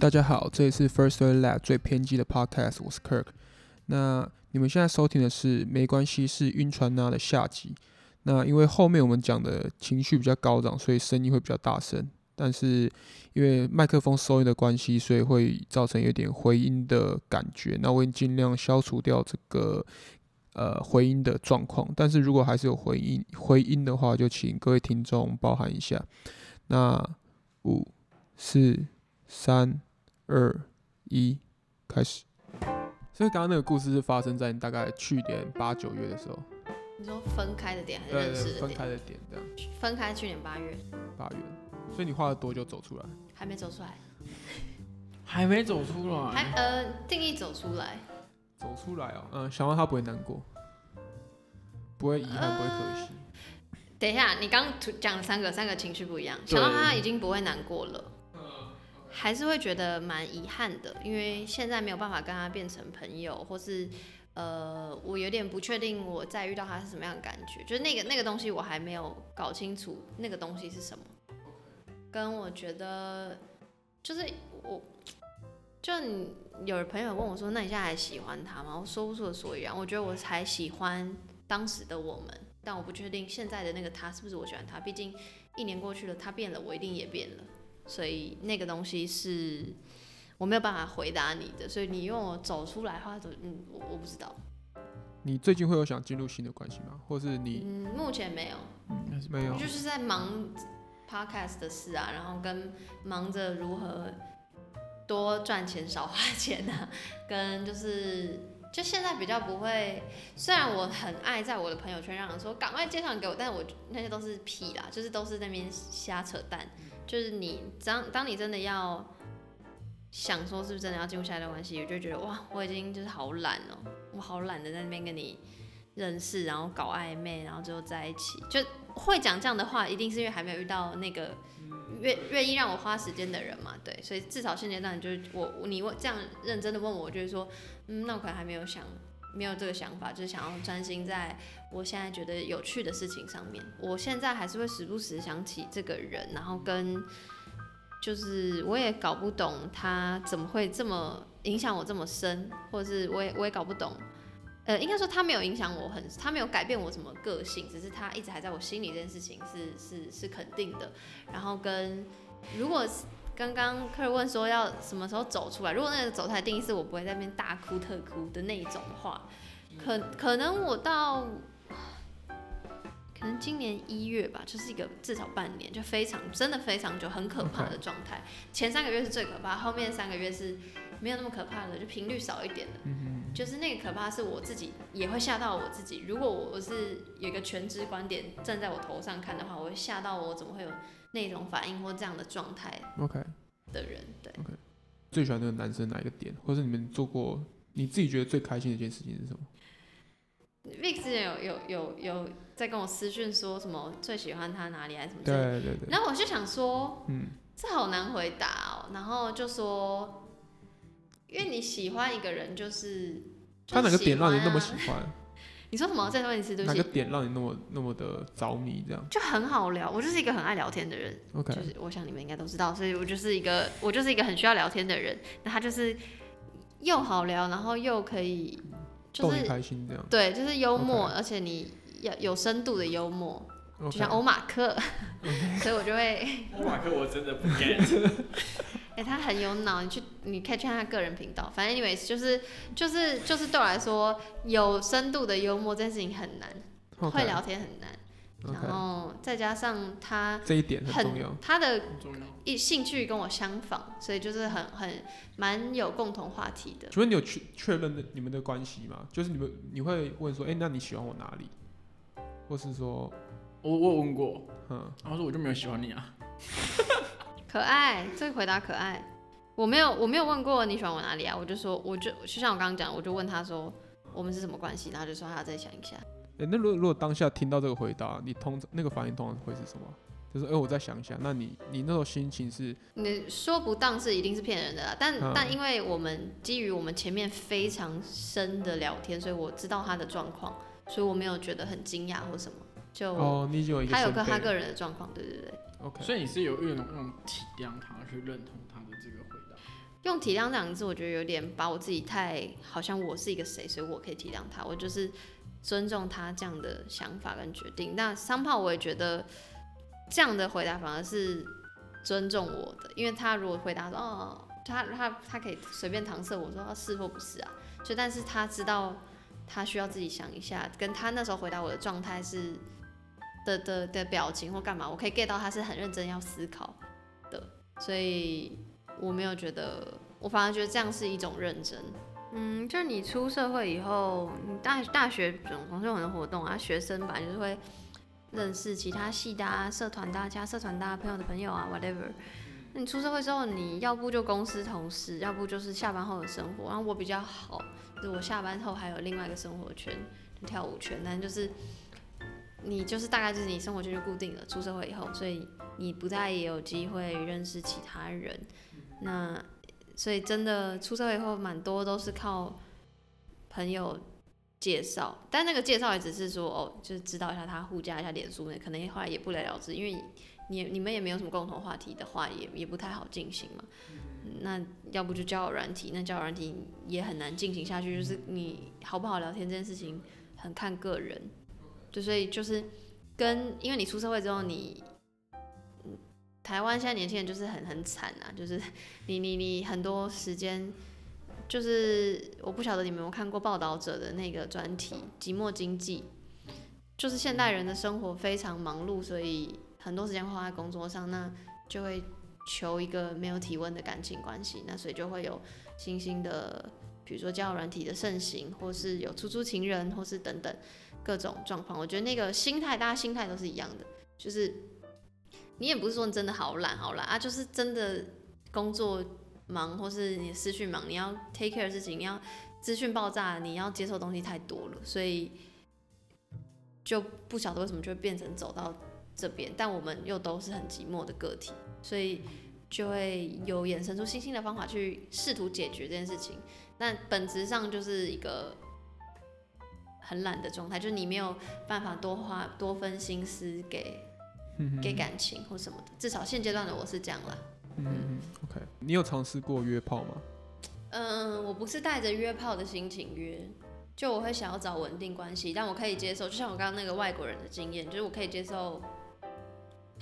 大家好，这里是 First Story Lab 最偏激的 Podcast，我是 Kirk。那你们现在收听的是没关系是晕船呐的下集。那因为后面我们讲的情绪比较高涨，所以声音会比较大声。但是因为麦克风收音的关系，所以会造成有点回音的感觉。那我会尽量消除掉这个呃回音的状况。但是如果还是有回音回音的话，就请各位听众包涵一下。那五四三。二一，开始。所以刚刚那个故事是发生在你大概去年八九月的时候。你说分开的点还是认识分开的点这样。分开去年八月。八月。所以你花了多久走出来？还没走出来。还没走出来。还呃，定义走出来。走出来哦，嗯，想到他不会难过，不会遗憾，呃、不会可惜。等一下，你刚讲了三个，三个情绪不一样。想到他已经不会难过了。还是会觉得蛮遗憾的，因为现在没有办法跟他变成朋友，或是呃，我有点不确定我再遇到他是什么样的感觉，就是那个那个东西我还没有搞清楚那个东西是什么。跟我觉得就是我，就你有朋友问我说，那你现在还喜欢他吗？我说不出所以然。我觉得我才喜欢当时的我们，但我不确定现在的那个他是不是我喜欢他。毕竟一年过去了，他变了，我一定也变了。所以那个东西是我没有办法回答你的，所以你用我走出来的话，嗯，我我不知道。你最近会有想进入新的关系吗？或是你？嗯，目前没有。嗯，没有。就是在忙 podcast 的事啊，然后跟忙着如何多赚钱少花钱啊，跟就是就现在比较不会。虽然我很爱在我的朋友圈让人说赶快介绍给我，但是我那些都是屁啦，就是都是那边瞎扯淡。就是你当当你真的要想说是不是真的要进入下一段关系，我就觉得哇，我已经就是好懒哦，我好懒得在那边跟你认识，然后搞暧昧，然后最后在一起。就会讲这样的话，一定是因为还没有遇到那个愿愿意让我花时间的人嘛。对，所以至少现阶段就是我你问这样认真的问我，我就是说，嗯，那我可能还没有想。没有这个想法，就是想要专心在我现在觉得有趣的事情上面。我现在还是会时不时想起这个人，然后跟就是我也搞不懂他怎么会这么影响我这么深，或者是我也我也搞不懂。呃，应该说他没有影响我很，他没有改变我什么个性，只是他一直还在我心里，这件事情是是是肯定的。然后跟如果。刚刚客人问说要什么时候走出来？如果那个走出来定义是我不会在那边大哭特哭的那一种话，可可能我到可能今年一月吧，就是一个至少半年，就非常真的非常久，很可怕的状态。前三个月是最可怕，后面三个月是没有那么可怕的，就频率少一点的。嗯就是那个可怕是我自己也会吓到我自己。如果我是有一个全知观点站在我头上看的话，我会吓到我怎么会有。那种反应或这样的状态，OK 的人.对，OK，最喜欢那个男生哪一个点，或者你们做过你自己觉得最开心的一件事情是什么？Vic 之前有有有有在跟我私讯说什么最喜欢他哪里还是什么？对对对。然后我就想说，嗯，这好难回答哦。然后就说，因为你喜欢一个人，就是，他哪个点让你那么喜欢？你说什么？再问一次，对不起。哪个点让你那么那么的着迷？这样就很好聊。我就是一个很爱聊天的人。OK，就是我想你们应该都知道，所以我就是一个我就是一个很需要聊天的人。那他就是又好聊，然后又可以就是开心这样。对，就是幽默.而且你要有深度的幽默，okay. 就像欧马克，okay. 所以我就会。欧马克我真的不 get。哎、欸，他很有脑，你去，你可以去看他个人频道。反正，anyways，就是，就是，就是对我来说，有深度的幽默这件事情很难，okay. 会聊天很难。Okay. 然后再加上他这一点很重要，他的一兴趣跟我相仿，所以就是很很蛮有共同话题的。请问你有确确认你们的关系吗？就是你们你会问说，哎、欸，那你喜欢我哪里？或是说，我我有问过，嗯，然后说我就没有喜欢你啊。可爱，这个回答可爱。我没有，我没有问过你喜欢我哪里啊？我就说，我就就像我刚刚讲，我就问他说，我们是什么关系？然后就说他要再想一下。哎、欸，那如果如果当下听到这个回答，你通那个反应通常会是什么？就是哎、欸，我再想一下。那你你那种心情是？你说不当是一定是骗人的啦。但、嗯、但因为我们基于我们前面非常深的聊天，所以我知道他的状况，所以我没有觉得很惊讶或什么。就哦，你有他有个他个人的状况，对对对。OK，所以你是有用那种体谅他去认同他的这个回答？用体谅这两个字，我觉得有点把我自己太好像我是一个谁，所以我可以体谅他。我就是尊重他这样的想法跟决定。那三炮我也觉得这样的回答反而是尊重我的，因为他如果回答说哦，他他他可以随便搪塞我说他是或不是啊，就但是他知道他需要自己想一下，跟他那时候回答我的状态是的的的表情或干嘛，我可以 get 到他是很认真要思考的，所以。我没有觉得，我反而觉得这样是一种认真。嗯，就是你出社会以后，你大大学总总是有很多活动啊，学生本来就是会认识其他系的啊、社团的、其他社团的朋友的朋友啊，whatever。你出社会之后，你要不就公司同事，要不就是下班后的生活。然后我比较好，就是我下班后还有另外一个生活圈，跳舞圈，但就是。你就是大概就是你生活圈就固定了，出社会以后，所以你不太有机会认识其他人。那所以真的出社会以后，蛮多都是靠朋友介绍，但那个介绍也只是说哦，就是知道一下他互加一下脸书，可能后来也不了了之，因为你你们也没有什么共同话题的话，也也不太好进行嘛。那要不就交友软体，那交友软体也很难进行下去，就是你好不好聊天这件事情很看个人。就所以就是跟，因为你出社会之后你，你台湾现在年轻人就是很很惨啊，就是 你你你很多时间，就是我不晓得你们有看过报道者的那个专题《寂寞经济》，就是现代人的生活非常忙碌，所以很多时间花在工作上，那就会求一个没有体温的感情关系，那所以就会有新兴的，比如说交友软体的盛行，或是有出租情人，或是等等。各种状况，我觉得那个心态，大家心态都是一样的，就是你也不是说你真的好懒好懒啊，就是真的工作忙，或是你思绪忙，你要 take care 的事情，你要资讯爆炸，你要接受东西太多了，所以就不晓得为什么就会变成走到这边，但我们又都是很寂寞的个体，所以就会有衍生出新兴的方法去试图解决这件事情，那本质上就是一个。很懒的状态，就是你没有办法多花多分心思给给感情或什么的。至少现阶段的我是这样啦。嗯，OK。你有尝试过约炮吗？嗯，我不是带着约炮的心情约，就我会想要找稳定关系，但我可以接受。就像我刚刚那个外国人的经验，就是我可以接受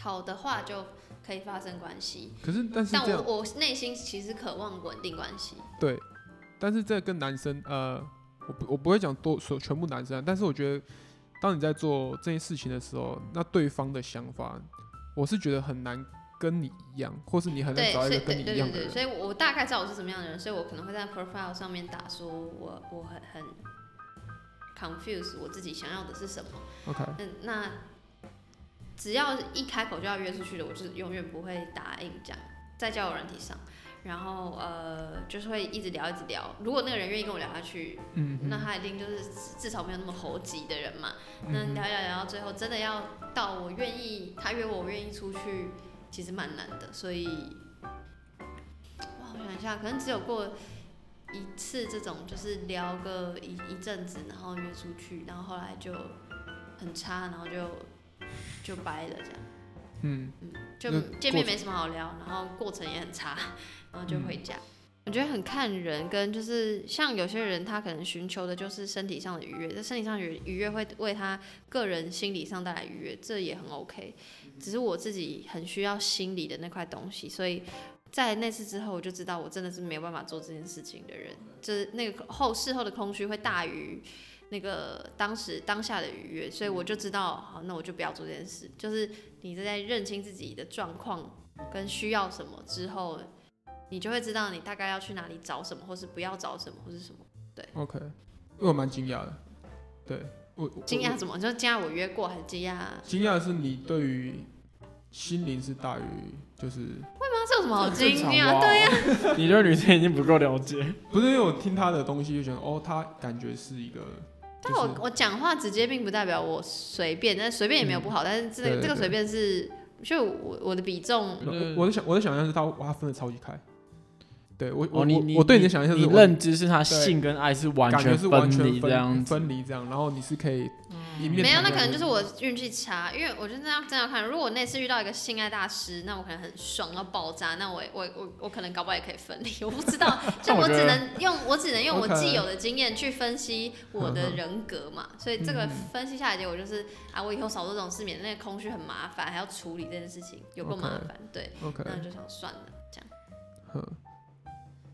好的话就可以发生关系。可是，但是，但我我内心其实渴望稳定关系。对，但是这跟男生呃。我不我不会讲多说全部男生，但是我觉得，当你在做这件事情的时候，那对方的想法，我是觉得很难跟你一样，或是你很难找一个跟你一样的人。所以我大概知道我是什么样的人，所以我可能会在 profile 上面打说我我很很 confuse 我自己想要的是什么。OK，嗯，那只要一开口就要约出去的，我就是永远不会答应这样，在交友软体上。然后呃，就是会一直聊，一直聊。如果那个人愿意跟我聊下去，嗯，那他一定就是至少没有那么猴急的人嘛。嗯、那聊聊聊到最后，真的要到我愿意，他约我，我愿意出去，其实蛮难的。所以，哇，我想一下，可能只有过一次这种，就是聊个一一阵子，然后约出去，然后后来就很差，然后就就掰了这样。嗯嗯，就见面没什么好聊，然后过程也很差。然后就回家，嗯，我觉得很看人，跟就是像有些人，他可能寻求的就是身体上的愉悦，这身体上愉愉悦会为他个人心理上带来愉悦，这也很 OK。只是我自己很需要心理的那块东西，所以在那次之后，我就知道我真的是没有办法做这件事情的人，就是那个后事后的空虚会大于那个当时当下的愉悦，所以我就知道，好，那我就不要做这件事。就是你在认清自己的状况跟需要什么之后。你就会知道你大概要去哪里找什么，或是不要找什么，或是什么。对，OK，因为我蛮惊讶的。对，我惊讶什么？就惊讶我约过，还是惊讶？惊讶的是你对于心灵是大于就是。会吗？这有什么好惊讶？对呀、啊。你对女生已经不够了解。不是因为我听她的东西就觉得哦，她感觉是一个。但我我讲话直接并不代表我随便，但随便也没有不好。嗯、但是这个这个随便是，就我我的比重。我的想我的想象是他哇分的超级开。对我我我对你的想象是，你认知是他性跟爱是完全分离这样分离这样，然后你是可以。没有，那可能就是我运气差，因为我觉得这样这样看，如果我那次遇到一个性爱大师，那我可能很爽到爆炸，那我我我我可能搞不好也可以分离，我不知道，就我只能用我只能用我既有的经验去分析我的人格嘛，所以这个分析下来结果就是啊，我以后少做这种事，免得那个空虚很麻烦，还要处理这件事情，有够麻烦，对，那就想算了这样。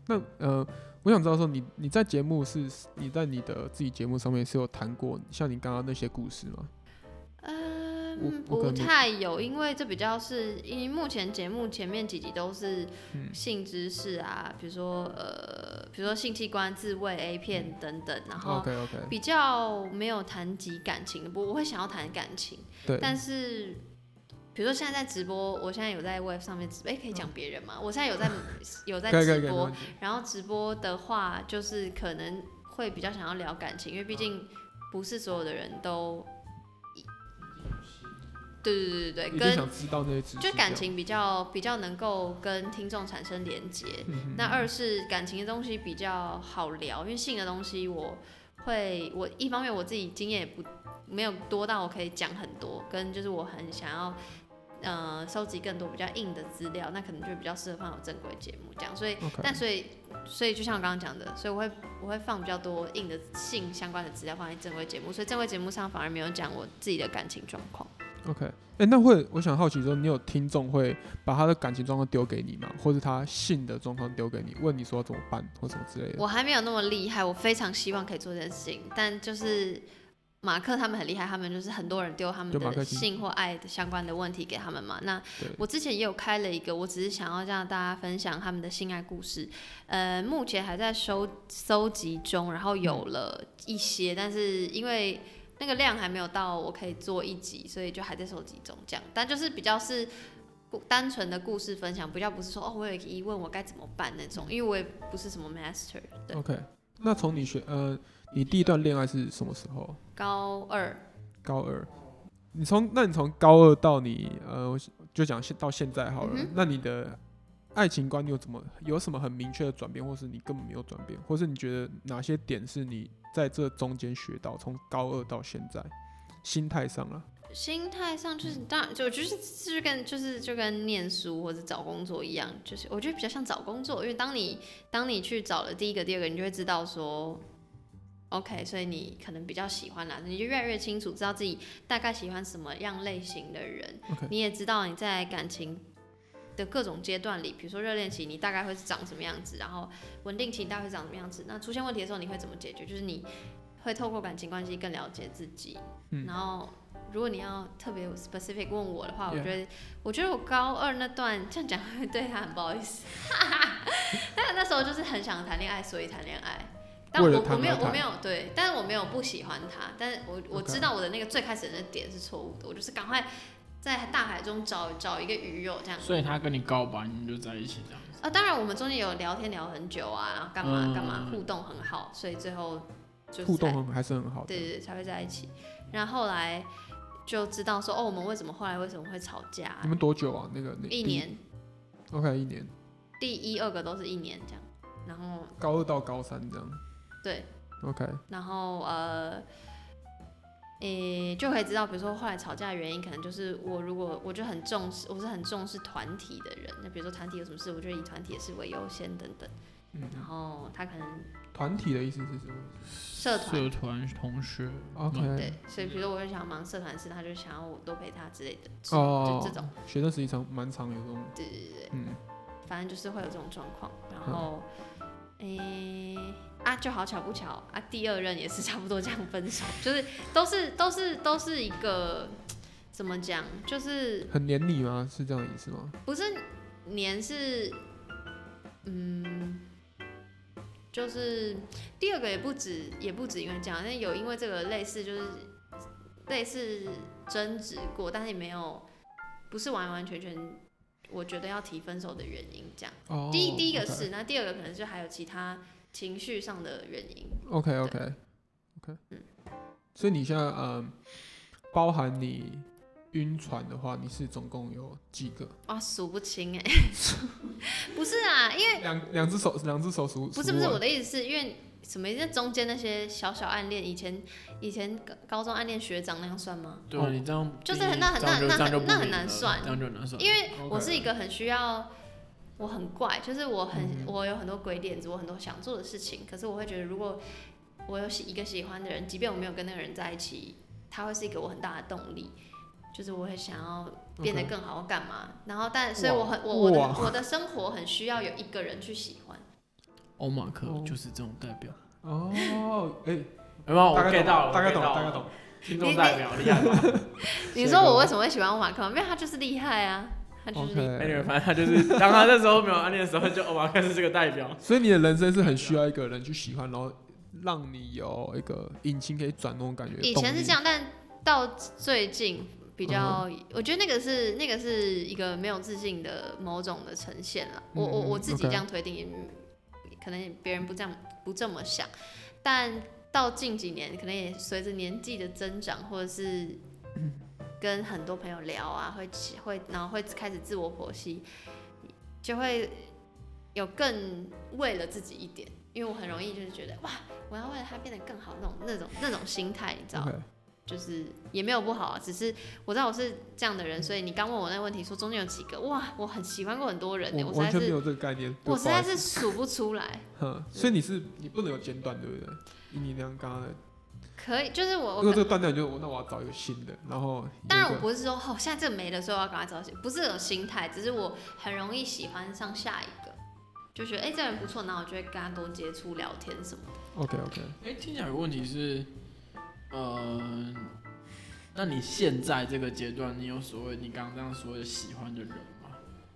那呃。我想知道说你你在节目是你在你的自己节目上面是有谈过像你刚刚那些故事吗？嗯，不太有，因为这比较是因为目前节目前面几集都是性知识啊，嗯、比如说呃，比如说性器官、自慰、A 片等等，然后比较没有谈及感情的，不，我会想要谈感情，对，但是。比如说现在在直播，我现在有在 web 上面直播，哎、欸，可以讲别人吗？我现在有在 有在直播，然后直播的话，就是可能会比较想要聊感情，因为毕竟不是所有的人都，对对对对对，跟就感情比较比较能够跟听众产生连接。那二是感情的东西比较好聊，因为性的东西我会我一方面我自己经验也不没有多到我可以讲很多，跟就是我很想要。呃，收集更多比较硬的资料，那可能就比较适合放到正规节目这样。所以.但所以，所以就像我刚刚讲的，所以我会我会放比较多硬的性相关的资料放在正规节目，所以正规节目上反而没有讲我自己的感情状况。OK，哎、欸，那会我想好奇说，你有听众会把他的感情状况丢给你吗？或者他性的状况丢给你，问你说怎么办或什么之类的？我还没有那么厉害，我非常希望可以做这件事情，但就是。马克他们很厉害，他们就是很多人丢他们的性或爱的相关的问题给他们嘛。那我之前也有开了一个，我只是想要让大家分享他们的性爱故事。呃，目前还在收搜集中，然后有了一些，但是因为那个量还没有到我可以做一集，所以就还在收集中这样。但就是比较是单纯的故事分享，比较不是说哦，我有一个疑问，我该怎么办那种，因为我也不是什么 master。对。OK，那从你学呃。你第一段恋爱是什么时候？高二。高二，你从那你从高二到你呃，就讲现到现在好了。嗯、那你的爱情观有怎么有什么很明确的转变，或是你根本没有转变，或是你觉得哪些点是你在这中间学到？从高二到现在，心态上了。心态上就是当然就就是就是跟就是就跟念书或者找工作一样，就是我觉得比较像找工作，因为当你当你去找了第一个、第二个，你就会知道说。OK，所以你可能比较喜欢啦，你就越来越清楚，知道自己大概喜欢什么样类型的人。Okay. 你也知道你在感情的各种阶段里，比如说热恋期，你大概会是长什么样子，然后稳定期大概会长什么样子。那出现问题的时候，你会怎么解决？就是你会透过感情关系更了解自己。嗯、然后，如果你要特别 specific 问我的话，我觉得.我觉得我高二那段这样讲会 对他很不好意思，但那时候就是很想谈恋爱，所以谈恋爱。但我我没有我没有对，但是我没有不喜欢他，但是我我知道我的那个最开始的那点是错误的，我就是赶快在大海中找找一个鱼友这样。所以他跟你告白，你们就在一起这样子。啊，当然我们中间有聊天聊很久啊，然后干嘛干嘛，互动很好，所以最后就互动还是很好。对对对，才会在一起。然后后来就知道说，哦，我们为什么后来为什么会吵架？你们多久啊？那个那一年。OK，一年。第一、二个都是一年这样，然后高二到高三这样。对，OK，然后呃，诶、欸，就可以知道，比如说后来吵架的原因，可能就是我如果我就很重视，我是很重视团体的人。那比如说团体有什么事，我就以团体的事为优先等等。嗯，然后他可能团体的意思是什么？社团、社团同学，OK。对，所以比如说我就想忙社团事，他就想要我多陪他之类的。哦，就这种。学生实际上蛮常有这种。对对对，嗯，反正就是会有这种状况，然后。诶、欸、啊，就好巧不巧啊，第二任也是差不多这样分手，就是都是都是都是一个 怎么讲，就是很黏你吗？是这样的意思吗？不是黏，是嗯，就是第二个也不止也不止因为这样，但有因为这个类似就是类似争执过，但是也没有不是完完全全。我觉得要提分手的原因，这样。哦。第一第一个是，那第二个可能就还有其他情绪上的原因。OK OK OK。嗯。所以你现在嗯，包含你晕船的话，你是总共有几个？哇，数不清哎。不是啊，因为两两只手，两只手数。不是不是，我的意思是因为什么意思？中间那些小小暗恋，以前以前高中暗恋学长那样算吗？对啊，你这样就是很那很那那很那很难算，这样就难算。因为我是一个很需要，我很怪，就是我很我有很多鬼点子，我很多想做的事情，可是我会觉得如果我有喜一个喜欢的人，即便我没有跟那个人在一起，他会是一个我很大的动力。就是我会想要变得更好，干嘛然后，但所以我很我我的我的生活很需要有一个人去喜欢。欧马克就是这种代表。哦，哎，有没有？我 get 到了，大概懂，大概懂。听众代表厉害吗？你说我为什么会喜欢欧马克？因为他就是厉害啊，他就是厉害。反正他就是当他那时候没有暗恋的时候，就欧马克是这个代表。所以你的人生是很需要一个人去喜欢，然后让你有一个引擎可以转那种感觉。以前是这样，但到最近。比较，我觉得那个是那个是一个没有自信的某种的呈现了。我我我自己这样推定，可能别人不这样不这么想。但到近几年，可能也随着年纪的增长，或者是跟很多朋友聊啊，会会然后会开始自我剖析，就会有更为了自己一点。因为我很容易就是觉得哇，我要为了他变得更好那种那种那种心态，你知道吗？就是也没有不好啊，只是我知道我是这样的人，所以你刚问我那个问题，说中间有几个哇，我很喜欢过很多人呢，我完全没有这个概念，我实在是数不出来。哼，所以你是你不能有间断，对不对？以你那样刚刚的，可以，就是我如果这个断掉，就那我要找一个新的，然后当然我不是说哦，现在这个没了，所以我要赶快找新，不是这种心态，只是我很容易喜欢上下一个，就觉得哎、欸、这人不错，然后我就会跟他多接触聊天什么的。OK OK，哎、欸，听起来有个问题是。呃，那你现在这个阶段，你有所谓你刚刚这样说的喜欢的人吗？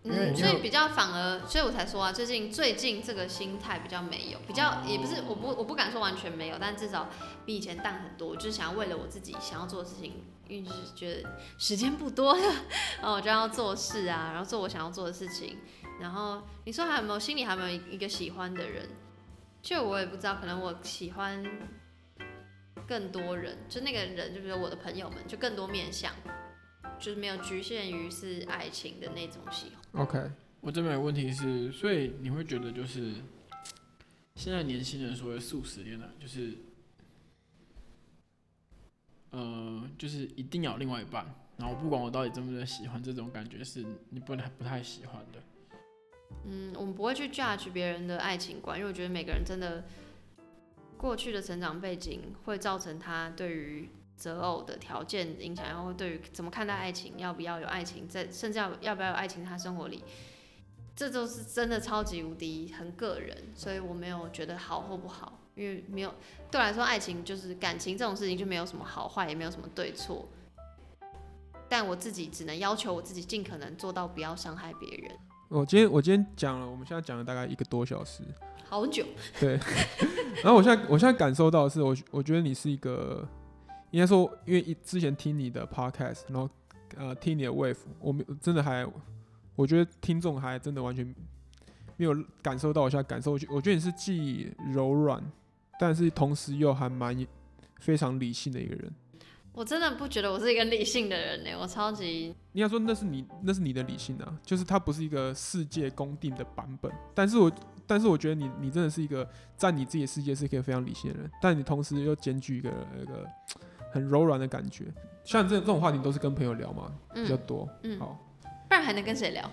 嗯，所以比较反而，所以我才说啊，最近最近这个心态比较没有，比较也不是，我不我不敢说完全没有，但至少比以前淡很多。就是想要为了我自己想要做的事情，因为就是觉得时间不多了，然后我就要做事啊，然后做我想要做的事情。然后你说还有没有心里还有没有一个喜欢的人？就我也不知道，可能我喜欢。更多人，就那个人，就比如我的朋友们，就更多面向，就是没有局限于是爱情的那种喜欢。OK，我这边有问题是，所以你会觉得就是现在年轻人所谓素食恋爱，就是呃，就是一定要另外一半，然后不管我到底真不真喜欢这种感觉，是你不能不太喜欢的。嗯，我们不会去 judge 别人的爱情观，因为我觉得每个人真的。过去的成长背景会造成他对于择偶的条件影响，然后对于怎么看待爱情，要不要有爱情，在甚至要要不要有爱情，他生活里，这都是真的超级无敌很个人，所以我没有觉得好或不好，因为没有对我来说，爱情就是感情这种事情就没有什么好坏，也没有什么对错，但我自己只能要求我自己尽可能做到不要伤害别人。我今天我今天讲了，我们现在讲了大概一个多小时。好久，对，然后我现在我现在感受到的是，我我觉得你是一个，应该说，因为之前听你的 podcast，然后呃听你的 wave，我们真的还，我觉得听众还真的完全没有感受到我现在感受，我觉我觉得你是既柔软，但是同时又还蛮非常理性的一个人。我真的不觉得我是一个理性的人呢，我超级。你要说那是你那是你的理性啊，就是它不是一个世界公定的版本，但是我。但是我觉得你你真的是一个在你自己的世界是一个非常理性的人，但你同时又兼具一个一个很柔软的感觉。像这这种话题都是跟朋友聊嘛，嗯、比较多。嗯，好，不然还能跟谁聊？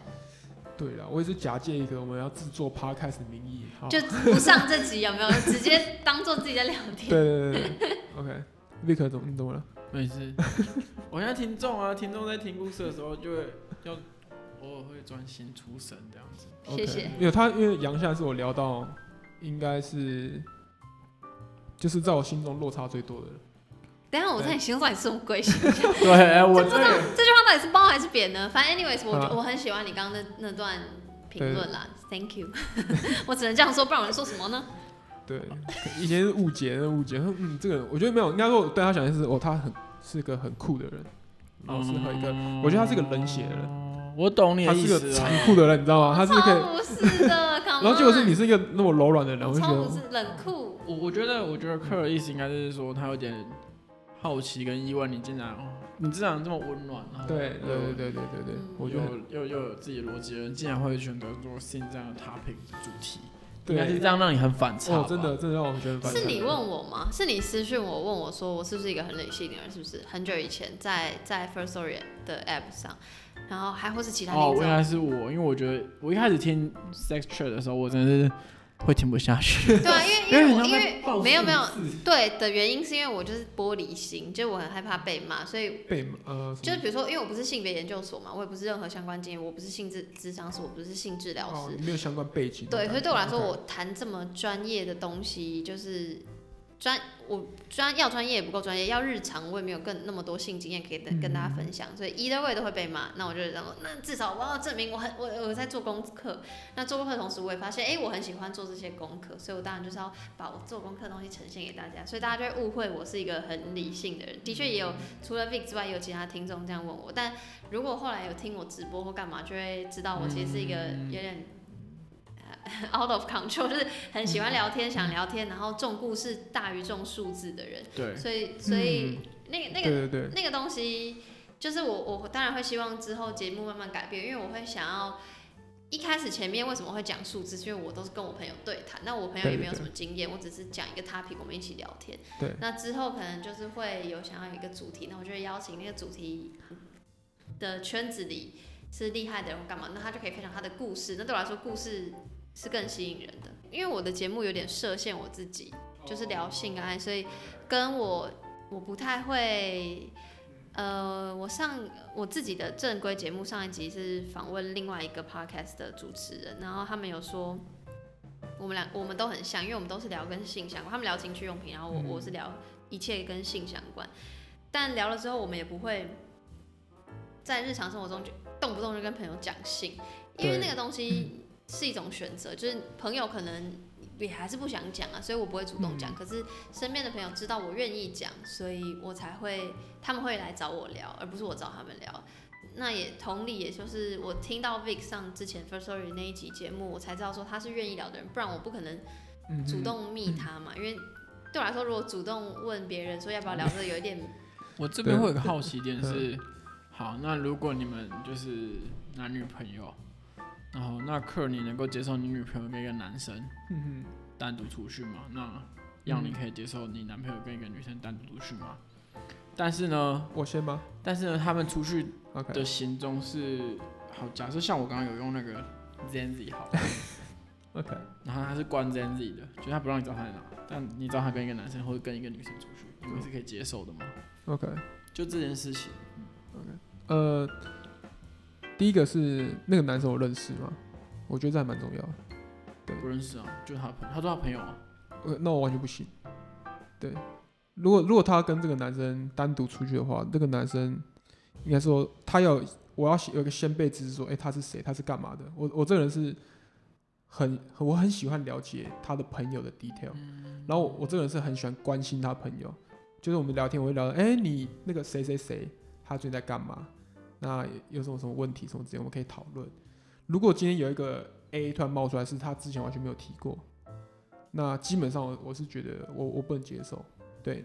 对了，我也是假借一个我们要制作 podcast 的名义，就不上这集有没有？直接当做自己在聊天。对对对对，OK，Vic 怎么你怎么了？没事，我现在听众啊，听众在听故事的时候就会要。偶尔会专心出神这样子，谢谢。因为他因为杨夏是我聊到，应该是，就是在我心中落差最多的人。等下我在你心中到底是什么鬼形象？对，我这这句话到底是褒还是贬呢？反正 anyways，我我很喜欢你刚刚那那段评论啦，Thank you。我只能这样说，不然我能说什么呢？对，以前是误解，误解。嗯，这个我觉得没有，应该说我对他想的是，哦，他很是个很酷的人，然后适合一个，我觉得他是个冷血的人。我懂你的意思。他是个残酷的人，你知道吗？他是可以。不是的，然后结果是你是一个那么柔软的人，我就觉得。不是冷酷。我我觉得，我觉得克尔意思应该就是说，他有点好奇跟意外，你竟然你竟然这么温暖，然后对对对对对对对，嗯我就又又又有自己逻辑的人，竟然会选择做新这样的 topic 主题，对应该是这样让你很反差、哦，真的真的让我觉得反是你问我吗？是你私讯我问我说我是不是一个很理性的人？是不是？很久以前在在 First Story 的 app 上，然后还或是其他哦，听众应该是我，因为我觉得我一开始听 Sex Trade 的时候，我真的是会听不下去。对啊，因为 因为我因为没有没有对的原因是因为我就是玻璃心，就我很害怕被骂，所以被呃，就是比如说，因为我不是性别研究所嘛，我也不是任何相关经验，我不是性智智商师，我不是性治疗哦师，，没有相关背景。对，所以对我来说，我谈这么专业的东西，就是专我专要专业也不够专业，要日常我也没有更那么多性经验可以跟跟大家分享，所以 either way 都会被骂。那我就这样说，那至少我要证明我很我我在做功课。那做功课的同时，我也发现，哎、我很喜欢做这些功课，所以我当然就是要把我做功课的东西呈现给大家，所以大家就会误会我是一个很理性的人。的确也有除了 Vic 之外，也有其他听众这样问我，但如果后来有听我直播或干嘛，就会知道我其实是一个有点。out of control，就是很喜欢聊天，想聊天，然后重故事大于重数字的人。对，所以，所以、那个那个对对对，那个东西，就是我我当然会希望之后节目慢慢改变，因为我会想要一开始前面为什么会讲数字，是因为我都是跟我朋友对谈，那我朋友也没有什么经验，我只是讲一个 topic，我们一起聊天。对。那之后可能就是会有想要有一个主题，那我就会邀请那个主题的圈子里是厉害的人干嘛，那他就可以分享他的故事。那对我来说，故事是更吸引人的，因为我的节目有点设限我自己，就是聊性爱，所以跟我我不太会。呃，我上我自己的正规节目上一集是访问另外一个 podcast 的主持人，然后他们有说，我们俩我们都很像，因为我们都是聊跟性相关，他们聊情趣用品，然后我我是聊一切跟性相关，但聊了之后，我们也不会在日常生活中就动不动就跟朋友讲性，因为那个东西是一种选择，就是朋友可能。也还是不想讲啊，所以我不会主动讲。嗯、可是身边的朋友知道我愿意讲，所以我才会，他们会来找我聊，而不是我找他们聊。那也同理，也就是我听到 Vic 上之前 First Story 那一集节目，我才知道说他是愿意聊的人，不然我不可能主动密他嘛。嗯、因为对我来说，如果主动问别人说要不要聊这，有一点。我这边会有个好奇点是，好，那如果你们就是男女朋友。然后，那克你能够接受你女朋友跟一个男生单独出去吗？那让你可以接受你男朋友跟一个女生单独出去吗？但是呢，我先吗？但是呢，他们出去，OK 的行踪是好。假设像我刚刚有用那个 Zenzi 好，OK，然后他是关 Zenzi 的，就是他不让你知道他在哪，但你知道他跟一个男生或者跟一个女生出去，你们是可以接受的吗？OK，就这件事情，OK，呃。第一个是那个男生我认识吗？我觉得这还蛮重要的。对，不认识啊，就是他朋友，他说他朋友啊。呃，那我完全不行。对，如果如果他跟这个男生单独出去的话，那个男生应该说他要我要有一个先辈知识，说，哎，他是谁？他是干嘛的？我我这个人是很我很喜欢了解他的朋友的 detail，然后我我这个人是很喜欢关心他朋友，就是我们聊天我会聊，哎，你那个谁谁谁，他最近在干嘛？那有什么什么问题什么之类，我们可以讨论。如果今天有一个 A 突然冒出来，是他之前完全没有提过，那基本上我我是觉得我我不能接受。对，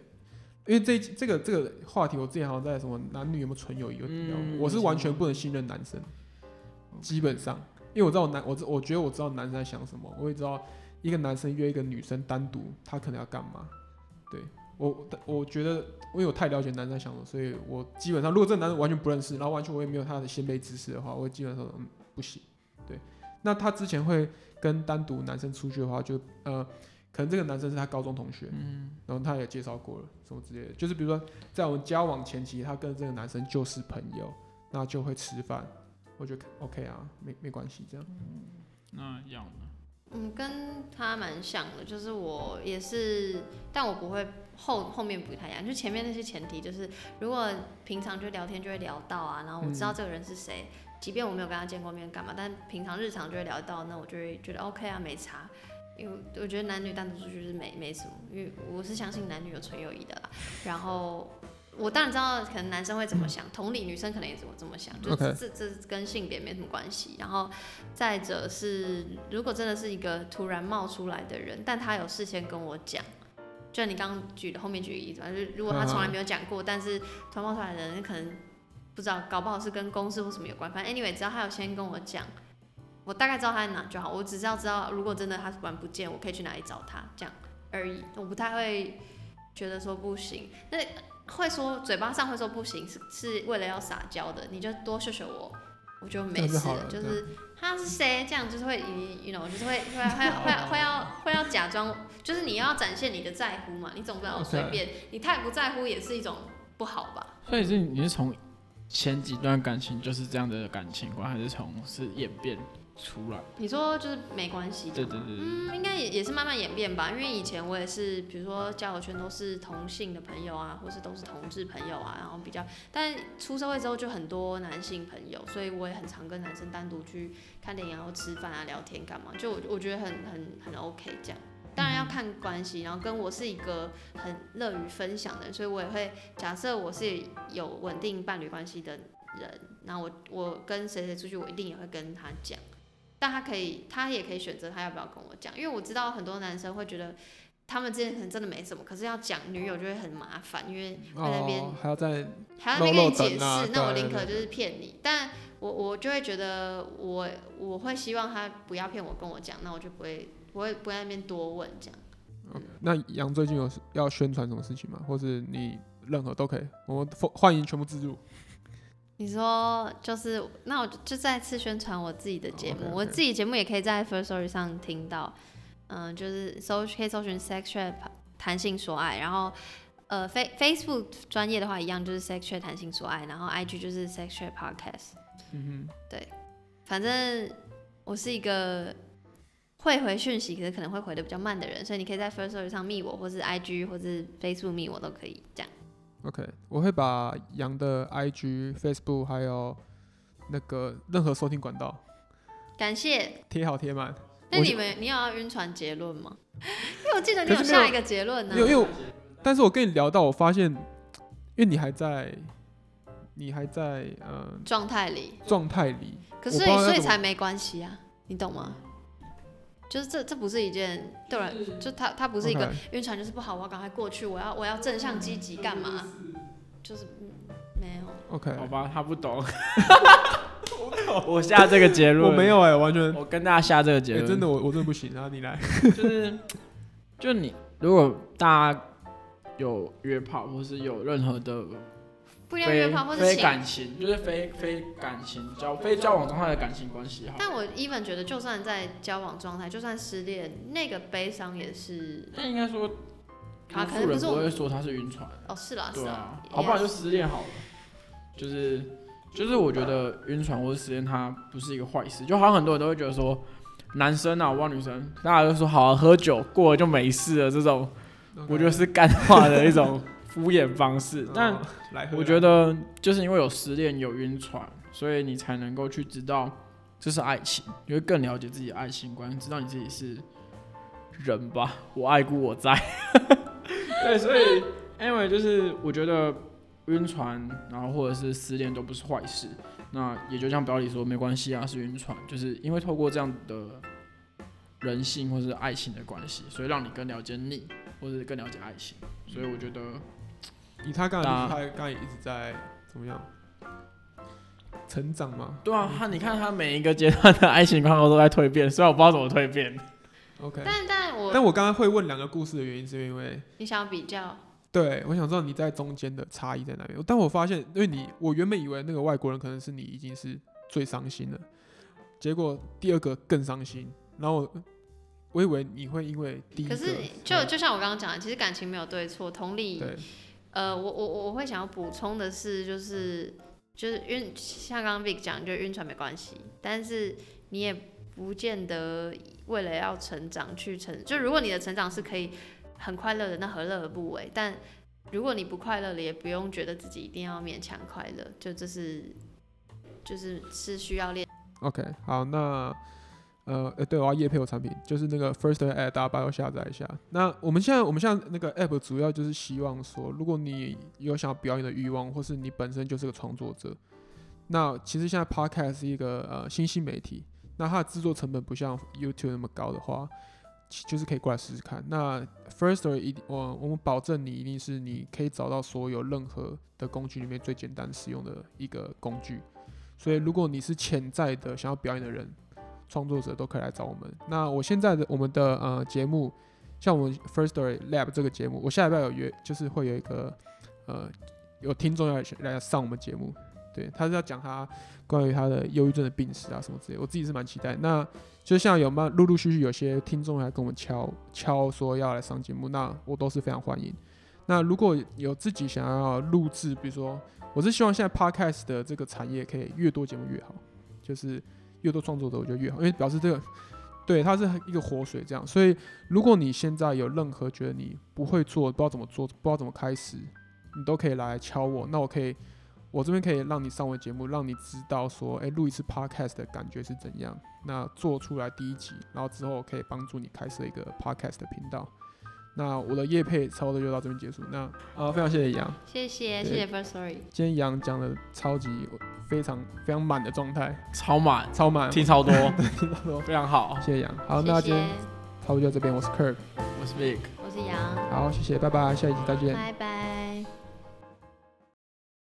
因为这这个这个话题，我之前好像在什么男女有没有纯友谊有提到，嗯、我是完全不能信任男生。基本上，因为我知道男我我觉得我知道男生在想什么，我也知道一个男生约一个女生单独，他可能要干嘛。对。我我觉得，因为我太了解男生想的，所以我基本上，如果这个男生完全不认识，然后完全我也没有他的先辈知识的话，我基本上嗯不行。对，那他之前会跟单独男生出去的话，就呃，可能这个男生是他高中同学，嗯，然后他也介绍过了什么之类的，就是比如说在我们交往前期，他跟这个男生就是朋友，那就会吃饭，我觉得 OK 啊，没没关系这样。嗯，那要呢？嗯，跟他蛮像的，就是我也是，但我不会后后面不太一样，就前面那些前提就是，如果平常就聊天就会聊到啊，然后我知道这个人是谁，嗯、即便我没有跟他见过面干嘛，但平常日常就会聊到，那我就会觉得 OK 啊，没差，因为我觉得男女单独出去是没没什么，因为我是相信男女有纯友谊的啦，然后。我当然知道，可能男生会怎么想，同理女生可能也怎么这么想，就是这这跟性别没什么关系。然后再者是，如果真的是一个突然冒出来的人，但他有事先跟我讲，就像你刚刚举的后面举的例子，就是如果他从来没有讲过，但是突然冒出来的人可能不知道，搞不好是跟公司或什么有关。反正 anyway，只要他有先跟我讲，我大概知道他在哪就好。我只是要知道，如果真的他突然不见，我可以去哪里找他，这样而已。我不太会觉得说不行，那会说嘴巴上会说不行，是是为了要撒娇的，你就多秀秀我。我就没事了，就是他是谁，这样就是会，you know，就是会会会 会会要会要假装，就是你要展现你的在乎嘛，你总不能随便，你太不在乎也是一种不好吧？所以是你是从前几段感情就是这样的感情观，还是从是演变？出来，你说就是没关系，对对对，嗯，应该也也是慢慢演变吧，因为以前我也是，比如说交友圈都是同性的朋友啊，或是都是同志朋友啊，然后比较，但出社会之后就很多男性朋友，所以我也很常跟男生单独去看电影，然后吃饭啊、聊天干嘛，就我我觉得很很很 OK 这样，当然要看关系，然后跟我是一个很乐于分享的人，所以我也会假设我是有稳定伴侣关系的人，那我我跟谁谁出去，我一定也会跟他讲。但他可以，他也可以选择他要不要跟我讲，因为我知道很多男生会觉得他们之间可能真的没什么，可是要讲女友就会很麻烦，因为在那边、哦、还要在还要那边跟你解释、啊，那我宁可就是骗你。但我我就会觉得我我会希望他不要骗我跟我讲，那我就不会不会不会在那边多问这样。那杨最近有要宣传什么事情吗？或是你任何都可以，我们欢迎全部自助。你说就是，那我就再次宣传我自己的节目，okay, okay. 我自己节目也可以在 First Story 上听到，嗯、呃，就是搜可以搜寻 Sex 谈性说爱，然后呃 Face Facebook 专业的话一样就是 Sex Chat 谈性说爱，然后 IG 就是 Sex Chat Podcast，嗯哼，对，反正我是一个会回讯息，可是可能会回的比较慢的人，所以你可以在 First Story 上密我，或是 IG 或是 Facebook 密我都可以这样。OK，我会把羊的 IG、Facebook 还有那个任何收听管道，感谢贴好贴满。那你们你有要晕船结论吗？因为我记得你有下一个结论呢。因为因为，但是我跟你聊到，我发现，因为你还在，你还在呃状态里，状态里。可是所以才没关系啊，你懂吗？就是这这不是一件对人，就他他不是一个晕船就是不好，我要赶快过去，我要我要正向积极干嘛？就是没有。OK，好吧，他不懂。我下这个结论，我没有哎、欸，完全。我跟大家下这个结论、欸，真的我我真的不行，然后你来。就是，就你如果大家有约炮或是有任何的。不一样约炮或者非感情，就是非非感情交非交往状态的感情关系。但我 even 觉得，就算在交往状态，就算失恋，那个悲伤也是。那应该说，啊，可能不是我会说他是晕船。哦，是啦，对啊，是好不好就失恋好了。就是就是，我觉得晕船或者失恋，它不是一个坏事。就好像很多人都会觉得说，男生啊，我帮女生，大家都说好啊，喝酒过了就没事了，这种我觉得是干话的一种。敷衍方式，但我觉得就是因为有失恋、有晕船，所以你才能够去知道这是爱情，你会更了解自己的爱情观，知道你自己是人吧。我爱故我在，对，所以 anyway 就是我觉得晕船，然后或者是失恋都不是坏事。那也就像表里说，没关系啊，是晕船，就是因为透过这样的人性或是爱情的关系，所以让你更了解你，或者更了解爱情。所以我觉得。以他刚才，他刚才一直在怎么样成长吗？对啊，他你看他每一个阶段的爱情观都在蜕变，虽然我不知道怎么蜕变。OK，但但我但我刚刚会问两个故事的原因，是因为你想比较。对，我想知道你在中间的差异在哪边。但我发现，因为你，我原本以为那个外国人可能是你已经是最伤心了，结果第二个更伤心。然后我，我以为你会因为第一个，可是就就像我刚刚讲的，其实感情没有对错，同理。呃，我我我会想要补充的是，就是就是晕，像刚刚 Vic 讲，就晕船没关系，但是你也不见得为了要成长去成，就如果你的成长是可以很快乐的，那何乐而不为？但如果你不快乐了，也不用觉得自己一定要勉强快乐，就这是就是是需要练。OK，好，那。呃，对，我要夜配我产品，就是那个 First App，大家帮我下载一下。那我们现在，我们现在那个 App 主要就是希望说，如果你有想要表演的欲望，或是你本身就是个创作者，那其实现在 Podcast 是一个呃新兴媒体，那它的制作成本不像 YouTube 那么高的话，就是可以过来试试看。那 First 一，我我们保证你一定是你可以找到所有任何的工具里面最简单使用的一个工具。所以如果你是潜在的想要表演的人，创作者都可以来找我们。那我现在的我们的呃节目，像我们 First Story Lab 这个节目，我下礼拜有约，就是会有一个呃有听众要来上我们节目。对，他是要讲他关于他的忧郁症的病史啊什么之类，我自己是蛮期待。那就像有蛮陆陆续续有些听众来跟我们敲敲说要来上节目，那我都是非常欢迎。那如果有自己想要录制，比如说，我是希望现在 Podcast 的这个产业可以越多节目越好，就是越多创作者我觉得越好，因为表示这个对它是一个活水这样。所以如果你现在有任何觉得你不会做，不知道怎么做，不知道怎么开始，你都可以来敲我，那我可以。我这边可以让你上我节目，让你知道说，诶，录一次 podcast 的感觉是怎样。那做出来第一集，然后之后可以帮助你开设一个 podcast 的频道。那我的夜配差不多就到这边结束。那啊，非常谢谢杨，谢谢谢谢 Firstory。今天杨讲的超级非常非常满的状态，超满。超满，听超多，听超多，非常好，谢谢杨。好，那今天差不多就到这边，我是 Kirk，我是 Vic，我是杨。好，谢谢，拜拜，下一集再见，拜拜。